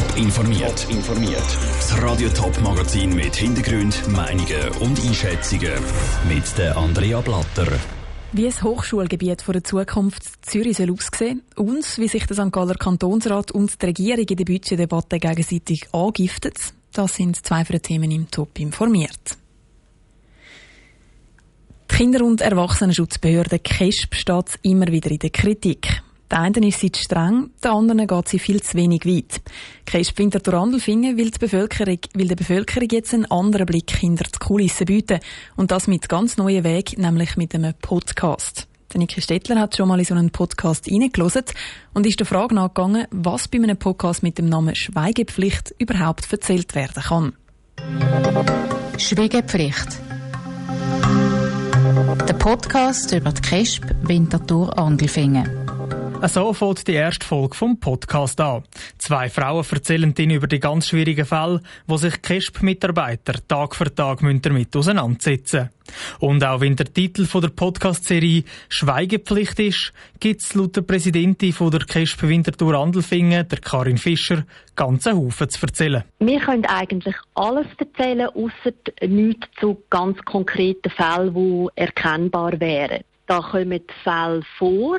Top informiert. informiert. Das Radio Top Magazin mit Hintergrund, Meinungen und Einschätzungen mit der Andrea Blatter. Wie das Hochschulgebiet der Zukunft Zürich soll aussehen und wie sich der St. Galler Kantonsrat und die Regierung in der Budgetdebatte gegenseitig angiften, das sind zwei von den Themen im Top informiert. Die Kinder- und Erwachsenenschutzbehörde KESB steht immer wieder in der Kritik. Der einen ist sie zu streng, der anderen geht sie viel zu wenig weit. Kreis Winterthur Andelfingen will, die Bevölkerung, will der Bevölkerung jetzt einen anderen Blick hinter die Kulissen bieten. Und das mit ganz neuen Weg, nämlich mit einem Podcast. Der Niki Stettler hat schon mal in so einen Podcast reingelassen und ist der Frage nachgegangen, was bei einem Podcast mit dem Namen Schweigepflicht überhaupt erzählt werden kann. Schweigepflicht. Der Podcast über die KESB Winterthur Andelfingen. So fängt die erste Folge vom Podcast an. Zwei Frauen erzählen ihnen über die ganz schwierigen Fälle, wo sich KESP-Mitarbeiter Tag für Tag damit auseinandersetzen Und auch wenn der Titel der Podcast-Serie Schweigepflicht ist, gibt es laut der Präsidentin der KESP Winterthur Andelfingen, der Karin Fischer, ganzen Haufen zu erzählen. Wir können eigentlich alles erzählen, außer nichts zu ganz konkreten Fällen, die erkennbar wären. Da kommen Fälle vor,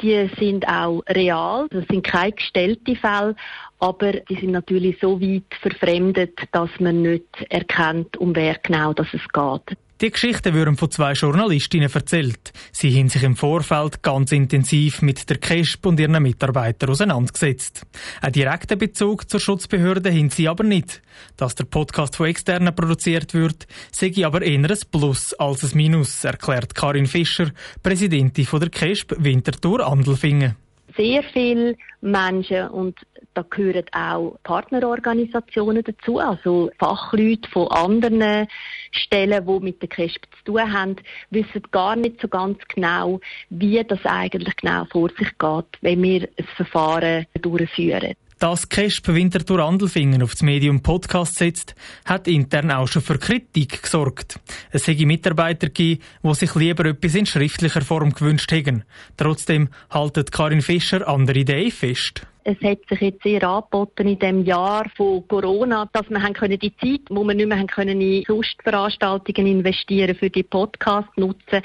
die sind auch real. Das sind keine gestellten Fälle, aber die sind natürlich so weit verfremdet, dass man nicht erkennt, um wer genau das es geht. Die Geschichten wurden von zwei Journalistinnen erzählt. Sie haben sich im Vorfeld ganz intensiv mit der KESP und ihren Mitarbeitern auseinandergesetzt. Einen direkten Bezug zur Schutzbehörde haben sie aber nicht. Dass der Podcast von Externen produziert wird, sehe aber eher ein Plus als ein Minus, erklärt Karin Fischer, Präsidentin der KESP Winterthur Andelfingen sehr viele Menschen und da gehören auch Partnerorganisationen dazu, also Fachleute von anderen Stellen, die mit der KESP zu tun haben, wissen gar nicht so ganz genau, wie das eigentlich genau vor sich geht, wenn wir ein Verfahren durchführen. Dass Kesp Winterthur Andelfingen auf das Medium Podcast setzt, hat intern auch schon für Kritik gesorgt. Es hätte Mitarbeiter gegeben, die sich lieber etwas in schriftlicher Form gewünscht hätten. Trotzdem haltet Karin Fischer andere Ideen fest. Es hat sich jetzt sehr angeboten in dem Jahr von Corona, dass wir haben können die Zeit, wo wir nicht mehr haben können in Sostveranstaltungen investieren, für die Podcast nutzen.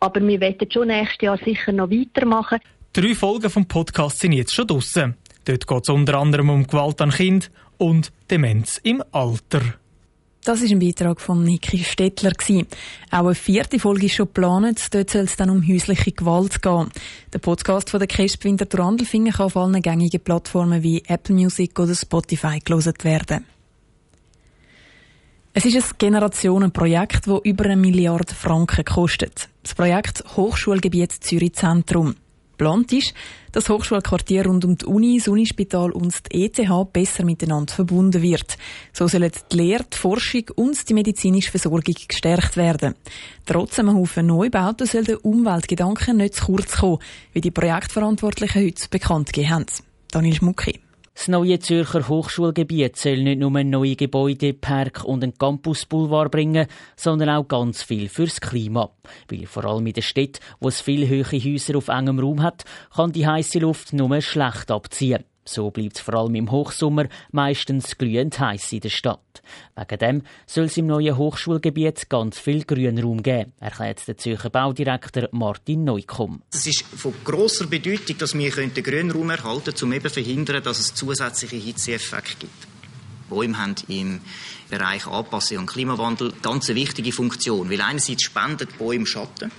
Aber wir werden schon nächstes Jahr sicher noch weitermachen. Drei Folgen vom Podcast sind jetzt schon draussen. Dort geht es unter anderem um Gewalt an Kind und Demenz im Alter. Das ist ein Beitrag von Niki Stettler. Auch eine vierte Folge ist schon geplant. Dort soll es dann um häusliche Gewalt gehen. Der Podcast von der KESP Winterthur kann auf allen gängigen Plattformen wie Apple Music oder Spotify gelesen werden. Es ist ein Generationenprojekt, das über eine Milliarde Franken kostet. Das Projekt Hochschulgebiet Zürich Zentrum. Geplant ist, dass das Hochschulquartier rund um die Uni, das Unispital und die ETH besser miteinander verbunden wird. So sollen die Lehre, die Forschung und die medizinische Versorgung gestärkt werden. Trotz einem Haufen Neubauten soll der Umweltgedanke nicht zu kurz kommen, wie die Projektverantwortlichen heute bekannt gegeben haben. Daniel Schmucki. Das neue Zürcher Hochschulgebiet soll nicht nur neue Gebäude, Park und einen Campusboulevard bringen, sondern auch ganz viel fürs Klima. Weil vor allem in der Stadt, wo es viele hohe Häuser auf engem Raum hat, kann die heiße Luft nur schlecht abziehen. So bleibt es vor allem im Hochsommer meistens glühend heiß in der Stadt. Wegen dem soll es im neuen Hochschulgebiet ganz viel Grünraum geben, erklärt der Zürcher Baudirektor Martin Neukomm. Es ist von grosser Bedeutung, dass wir den Grünraum erhalten können, um zu verhindern, dass es zusätzliche Hitzeeffekte gibt. Bäume haben im Bereich Anpassung an Klimawandel ganz eine wichtige Funktion, weil einerseits spendet Bäume Schatten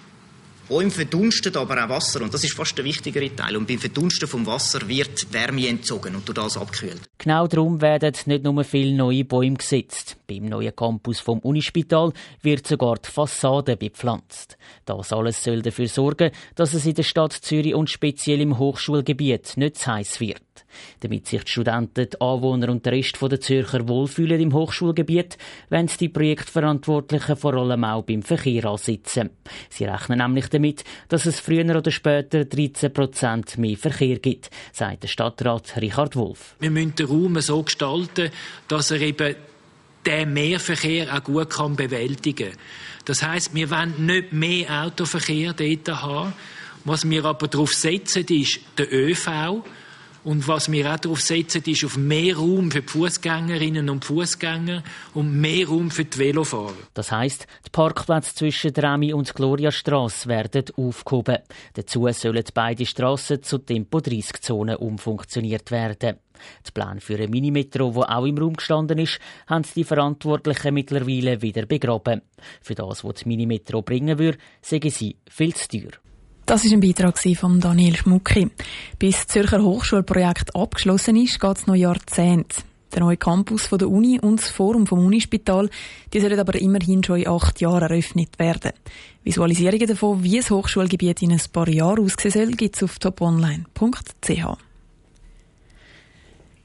Bäume verdunstet aber auch Wasser und das ist fast der wichtigere Teil. Und beim Verdunsten vom Wasser wird Wärme entzogen und durch das abgekühlt. Genau darum werden nicht nur viele neue Bäume gesetzt. Beim neuen Campus vom Unispital wird sogar die Fassade bepflanzt. Das alles soll dafür sorgen, dass es in der Stadt Zürich und speziell im Hochschulgebiet nicht zu heiß wird. Damit sich die Studenten, die Anwohner und der Rest der Zürcher wohlfühlen im Hochschulgebiet, wollen die Projektverantwortlichen vor allem auch beim Verkehr ansitzen. Sie rechnen nämlich damit, dass es früher oder später 13 Prozent mehr Verkehr gibt, sagt der Stadtrat Richard Wolf. Wir müssen den Raum so gestalten, dass er eben den Mehrverkehr auch gut kann bewältigen kann. Das heißt, wir wollen nicht mehr Autoverkehr dort haben. Was wir aber darauf setzen, ist der ÖV Und was wir auch darauf setzen, ist auf mehr Raum für die Fußgängerinnen und Fußgänger und mehr Raum für die Velofahrer. Das heisst, die Parkplätze zwischen Remi und Gloriastrasse werden aufgehoben. Dazu sollen beide Strassen zu Tempo-30-Zonen umfunktioniert werden. Die Pläne für ein Minimetro, wo auch im Raum gestanden ist, haben die Verantwortlichen mittlerweile wieder begraben. Für das, was die Minimetro bringen würde, sagen sie viel zu teuer. Das ist ein Beitrag von Daniel Schmucki. Bis das Zürcher Hochschulprojekt abgeschlossen ist, geht es noch Jahrzehnte. Der neue Campus von der Uni und das Forum vom Unispital, die sollen aber immerhin schon in acht Jahren eröffnet werden. Visualisierungen davon, wie das Hochschulgebiet in ein paar Jahren aussehen soll, gibt es auf toponline.ch.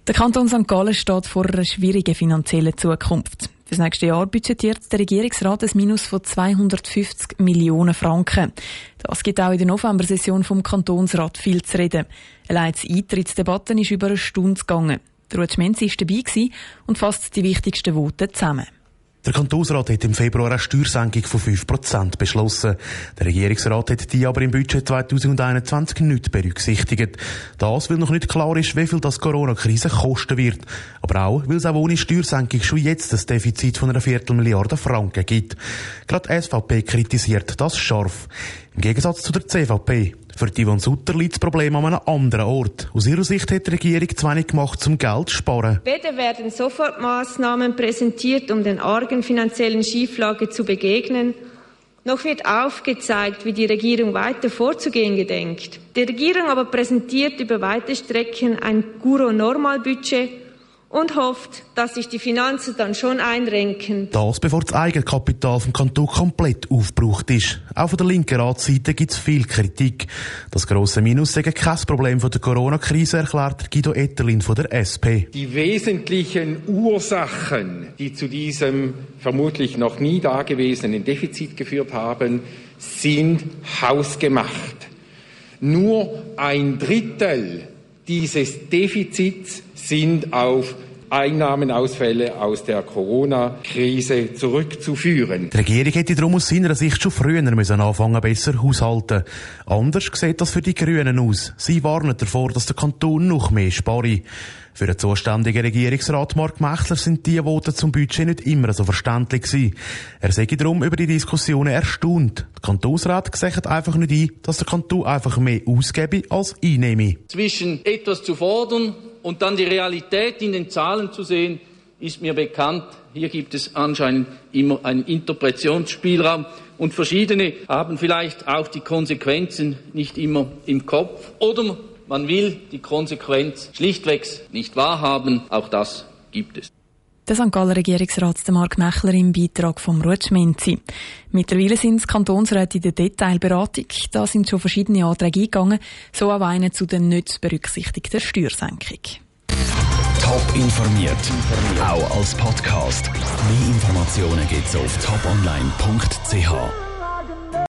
Der Kanton St. Gallen steht vor einer schwierigen finanziellen Zukunft. Das nächste Jahr budgetiert der Regierungsrat ein Minus von 250 Millionen Franken. Das gibt auch in der November-Session vom Kantonsrat viel zu reden. Allein die Eintrittsdebatte ist über eine Stunde gegangen. Der Ruth Schmenzi war dabei und fasst die wichtigsten Worte zusammen. Der Kantonsrat hat im Februar eine Steuersenkung von 5% beschlossen. Der Regierungsrat hat die aber im Budget 2021 nicht berücksichtigt. Das, weil noch nicht klar ist, wie viel das Corona-Krise kosten wird. Aber auch, weil es auch ohne Steuersenkung schon jetzt ein Defizit von einer Viertelmilliarde Franken gibt. Gerade SVP kritisiert das scharf. Im Gegensatz zu der CVP. Für Yvonne Sutter liegt das Problem an einem anderen Ort. Aus ihrer Sicht hat die Regierung zu wenig gemacht, um Geld zu sparen. Weder werden Sofortmaßnahmen präsentiert, um den argen finanziellen Schieflage zu begegnen, noch wird aufgezeigt, wie die Regierung weiter vorzugehen gedenkt. Die Regierung aber präsentiert über weite Strecken ein Guro-Normalbudget, und hofft, dass sich die Finanzen dann schon einrenken. Das, bevor das Eigenkapital vom Kanton komplett aufgebraucht ist. Auch von der linken Ratsseite gibt es viel Kritik. Das grosse Minus sei kein Problem von der Corona-Krise, erklärt Guido Etterlin von der SP. Die wesentlichen Ursachen, die zu diesem vermutlich noch nie dagewesenen Defizit geführt haben, sind hausgemacht. Nur ein Drittel dieses Defizits sind auf Einnahmenausfälle aus der Corona-Krise zurückzuführen. Die Regierung hätte darum aus seiner Sicht schon früher müssen anfangen, besser haushalten. Anders sieht das für die Grünen aus. Sie warnen davor, dass der Kanton noch mehr spare. Für den zuständigen Regierungsrat Mark Mechler sind die Worte zum Budget nicht immer so verständlich gewesen. Er sei darum über die Diskussionen erstaunt. Der Kantonsrat sagt einfach nicht ein, dass der Kanton einfach mehr ausgebe als einnehme. Zwischen etwas zu fordern und dann die Realität in den Zahlen zu sehen, ist mir bekannt. Hier gibt es anscheinend immer einen Interpretationsspielraum und verschiedene haben vielleicht auch die Konsequenzen nicht immer im Kopf oder man will die Konsequenz schlichtweg nicht wahrhaben. Auch das gibt es. Der St. Galler Regierungsrat Mark Mechler im Beitrag vom Rutschmenzi. Mittlerweile sind es Kantonsräte in der Detailberatung. Da sind schon verschiedene Anträge eingegangen, so auch einer zu der nicht berücksichtigten Steuersenkung. Top informiert, auch als Podcast. Mehr Informationen gibt es auf toponline.ch.